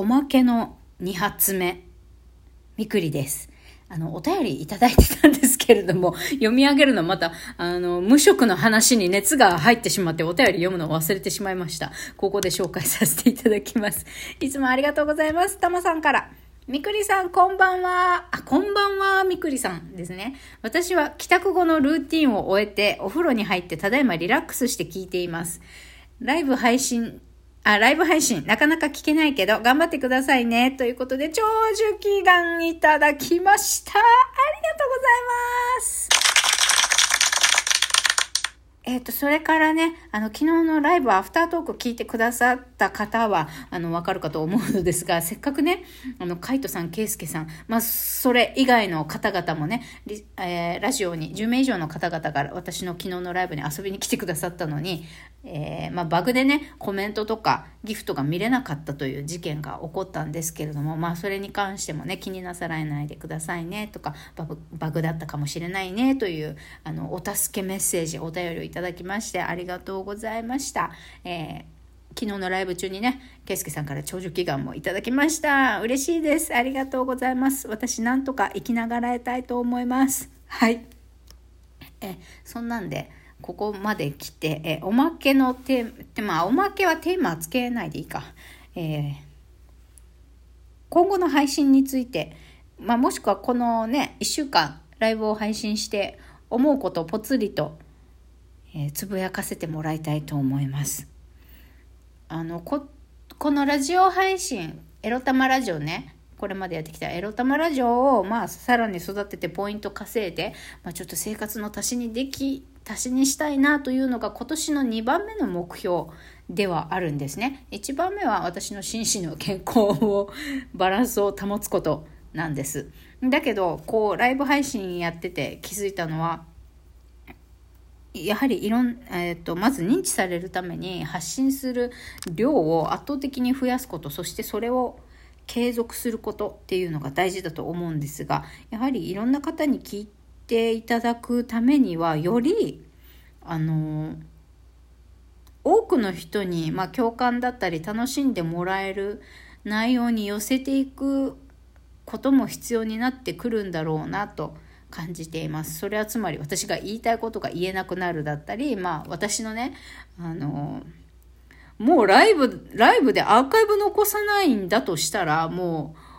おまけの2発目、みくりです。あの、お便りいただいてたんですけれども、読み上げるのまた、あの、無職の話に熱が入ってしまってお便り読むのを忘れてしまいました。ここで紹介させていただきます。いつもありがとうございます。たまさんから。みくりさん、こんばんは。あ、こんばんは、みくりさんですね。私は帰宅後のルーティンを終えて、お風呂に入ってただいまリラックスして聞いています。ライブ配信、あ、ライブ配信、なかなか聞けないけど、頑張ってくださいね。ということで、長寿祈願いただきました。ありがとうございます。えっ、ー、と、それからね、あの、昨日のライブアフタートーク聞いてくださった方は、あの、わかるかと思うのですが、せっかくね、あの、カイトさん、ケイスケさん、まあ、それ以外の方々もね、えー、ラジオに10名以上の方々が私の昨日のライブに遊びに来てくださったのに、えー、まあ、バグでね、コメントとかギフトが見れなかったという事件が起こったんですけれども、まあ、それに関してもね、気になさらないでくださいねとか、バグバグだったかもしれないねという、あの、お助けメッセージ、お便りをいただきまして、ありがとうございました。えー昨日のライブ中にね、ケイスケさんから長寿祈願もいただきました。嬉しいです。ありがとうございます。私なんとか生きながらえたいと思います。はい。え、そんなんで、ここまで来て、えおまけのテーマ、まあ、おまけはテーマつけないでいいか。えー、今後の配信について、まあ、もしくはこのね、1週間ライブを配信して思うことをぽつりと、えー、つぶやかせてもらいたいと思います。あの、こ、このラジオ配信、エロ玉ラジオね、これまでやってきたエロ玉ラジオを、まあ、さらに育ててポイント稼いで、まあ、ちょっと生活の足しにでき足しにしたいなというのが今年の2番目の目標ではあるんですね。1番目は私の心身の健康をバランスを保つことなんです。だけどこうライブ配信やってて気づいたのはやはりいろん、えー、とまず認知されるために発信する量を圧倒的に増やすことそしてそれを継続することっていうのが大事だと思うんですがやはりいろんな方に聞いていただくためにはよりあの多くの人に、まあ、共感だったり楽しんでもらえる内容に寄せていくことも必要になってくるんだろうなと感じています。それはつまり私が言いたいことが言えなくなるだったり、まあ私のね、あの、もうライブ、ライブでアーカイブ残さないんだとしたら、もう、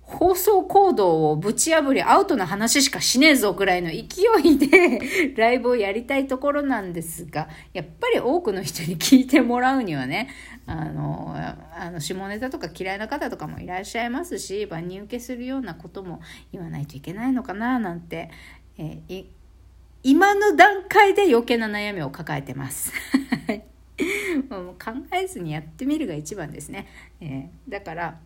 放送行動をぶち破りアウトな話しかしねえぞぐらいの勢いで ライブをやりたいところなんですが、やっぱり多くの人に聞いてもらうにはね、あの、あの下ネタとか嫌いな方とかもいらっしゃいますし、万人受けするようなことも言わないといけないのかななんて、え、今の段階で余計な悩みを抱えてます。もう考えずにやってみるが一番ですね。えー、だから、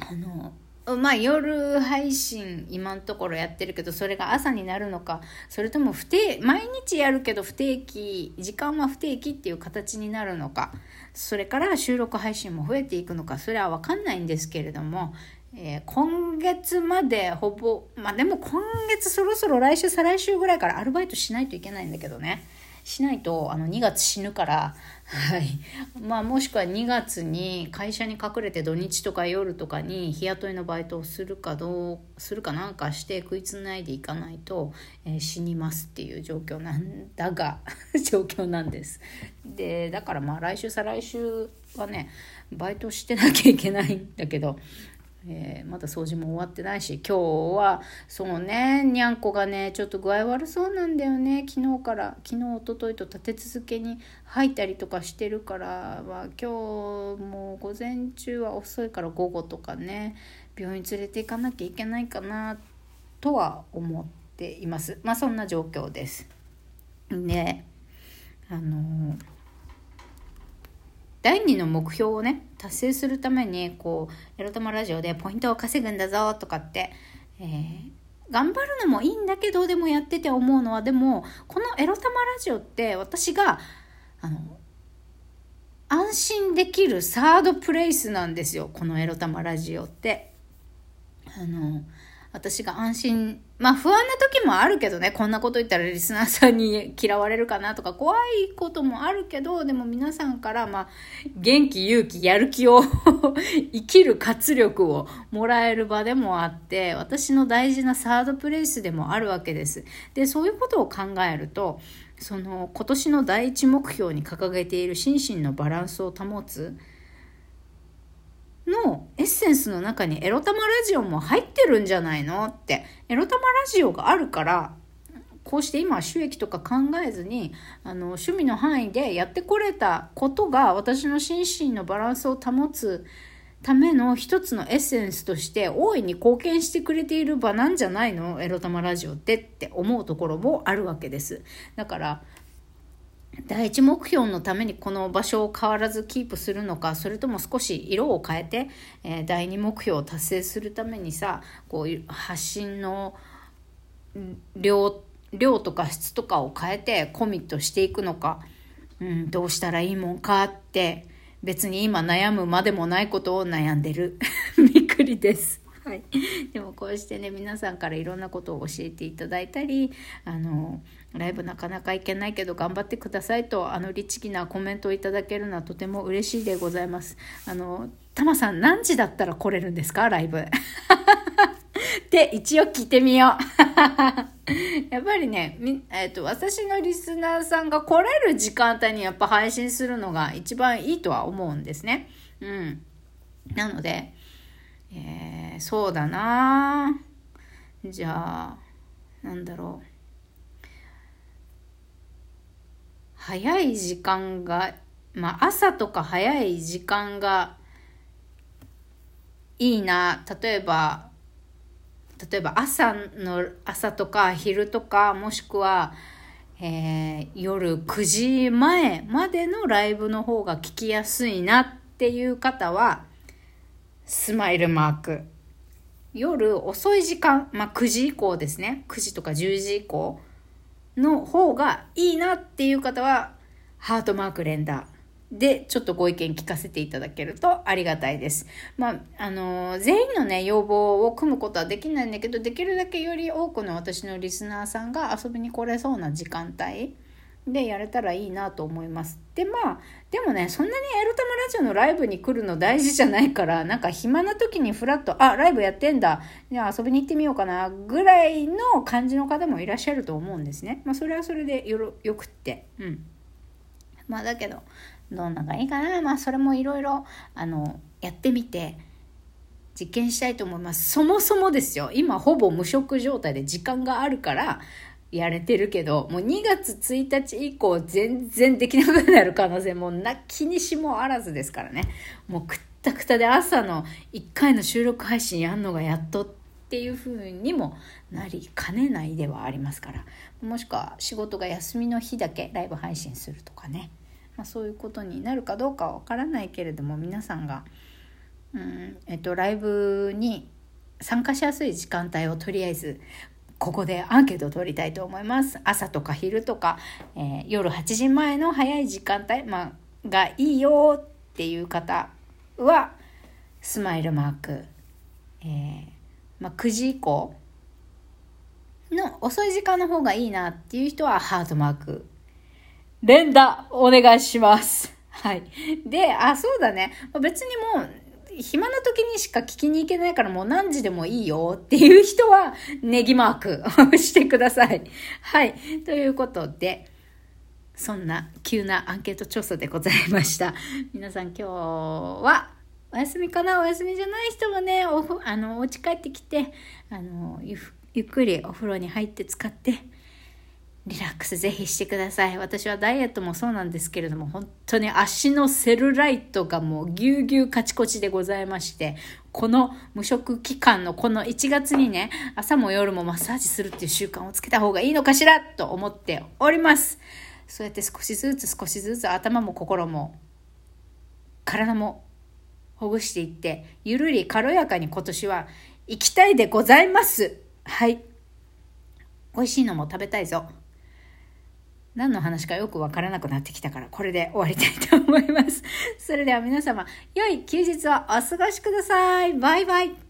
あの、まあ夜配信今のところやってるけどそれが朝になるのかそれとも不定毎日やるけど不定期時間は不定期っていう形になるのかそれから収録配信も増えていくのかそれは分かんないんですけれども、えー、今月までほぼまあでも今月そろそろ来週再来週ぐらいからアルバイトしないといけないんだけどねしないとあの2月死ぬからはいまあ、もしくは2月に会社に隠れて土日とか夜とかに日雇いのバイトをするかどうするかなんかして食いつないでいかないと、えー、死にますっていう状況なんだが 状況なんです。でだからまあ来週再来週はねバイトしてなきゃいけないんだけどえー、まだ掃除も終わってないし今日はそうねにゃんこがねちょっと具合悪そうなんだよね昨日から昨日おとといと立て続けに吐いたりとかしてるから、まあ、今日も午前中は遅いから午後とかね病院連れて行かなきゃいけないかなとは思っていますまあそんな状況です。であのー第2の目標をね達成するためにこうエロ玉ラジオでポイントを稼ぐんだぞとかって、えー、頑張るのもいいんだけどでもやってて思うのはでもこのエロ玉ラジオって私があの安心できるサードプレイスなんですよこのエロ玉ラジオって。あの私が安心、まあ不安な時もあるけどね、こんなこと言ったらリスナーさんに嫌われるかなとか怖いこともあるけど、でも皆さんからまあ元気、勇気、やる気を 生きる活力をもらえる場でもあって、私の大事なサードプレイスでもあるわけです。で、そういうことを考えると、その今年の第一目標に掲げている心身のバランスを保つ、のエッセンスの中にエロ玉ラジオも入ってるんじゃないの？って。エロ玉ラジオがあるから、こうして今収益とか考えずに、あの、趣味の範囲でやってこれたことが私の心身のバランスを保つための一つのエッセンスとして大いに貢献してくれている場なんじゃないの？エロ玉ラジオってって思うところもあるわけです。だから、第一目標のためにこの場所を変わらずキープするのかそれとも少し色を変えて、えー、第二目標を達成するためにさこう発信の量量とか質とかを変えてコミットしていくのか、うん、どうしたらいいもんかって別に今悩むまでもないことを悩んでる みくりです。はい、でもこうしてね皆さんからいろんなことを教えていただいたりあのライブなかなか行けないけど頑張ってくださいとあの律儀なコメントをいただけるのはとても嬉しいでございます。あのタマさん何時だったら来れるんですか？ライブ。って一応聞いてみよう。やっぱりね、えーと、私のリスナーさんが来れる時間帯にやっぱ配信するのが一番いいとは思うんですね。うん。なので、えー、そうだなじゃあ、なんだろう。早い時間が、まあ朝とか早い時間がいいな。例えば、例えば朝の、朝とか昼とか、もしくは、えー、夜9時前までのライブの方が聞きやすいなっていう方は、スマイルマーク。夜遅い時間、まあ、9時以降ですね。9時とか10時以降の方がいいなっていう方は、ハートマーク連打でちょっとご意見聞かせていただけるとありがたいです。まあ、あのー、全員のね、要望を組むことはできないんだけど、できるだけより多くの私のリスナーさんが遊びに来れそうな時間帯、でやれたらいいなと思います。で、まあ、でもね、そんなにエロタマラジオのライブに来るの大事じゃないから、なんか暇な時にフラッと、あ、ライブやってんだ。じゃあ遊びに行ってみようかな、ぐらいの感じの方もいらっしゃると思うんですね。まあ、それはそれでよろ、よくって。うん。まあ、だけど、どんながいいかな。まあ、それもいろいろ、あの、やってみて、実験したいと思います。そもそもですよ。今ほぼ無職状態で時間があるから、やれてるけど、もう2月1日以降全然できなくなる可能性もなきにしもあらずですからね。もうくったくたで朝の1回の収録配信やんのがやっとっていう風にもなりかねないではありますから。もしくは仕事が休みの日だけライブ配信するとかね。まあ、そういうことになるかどうかはわからないけれども、皆さんが、うん、えっと、ライブに参加しやすい時間帯をとりあえずここでアンケートを取りたいと思います。朝とか昼とか、えー、夜8時前の早い時間帯、ま、がいいよっていう方は、スマイルマーク。えー、ま、9時以降の遅い時間の方がいいなっていう人はハートマーク。連打お願いします。はい。で、あ、そうだね。別にもう暇な時にしか聞きに行けないからもう何時でもいいよっていう人はネギマークを してください。はい。ということで、そんな急なアンケート調査でございました。皆さん今日はお休みかな？お休みじゃない人もね、おあの、お家帰ってきて、あの、ゆゆっくりお風呂に入って使って、リラックスぜひしてください。私はダイエットもそうなんですけれども、本当に足のセルライトがもうぎゅうぎゅうカチコチでございまして、この無職期間のこの1月にね、朝も夜もマッサージするっていう習慣をつけた方がいいのかしらと思っております。そうやって少しずつ少しずつ頭も心も体もほぐしていって、ゆるり軽やかに今年は行きたいでございます。はい。美味しいのも食べたいぞ。何の話かよくわからなくなってきたから、これで終わりたいと思います。それでは皆様、良い休日をお過ごしください。バイバイ。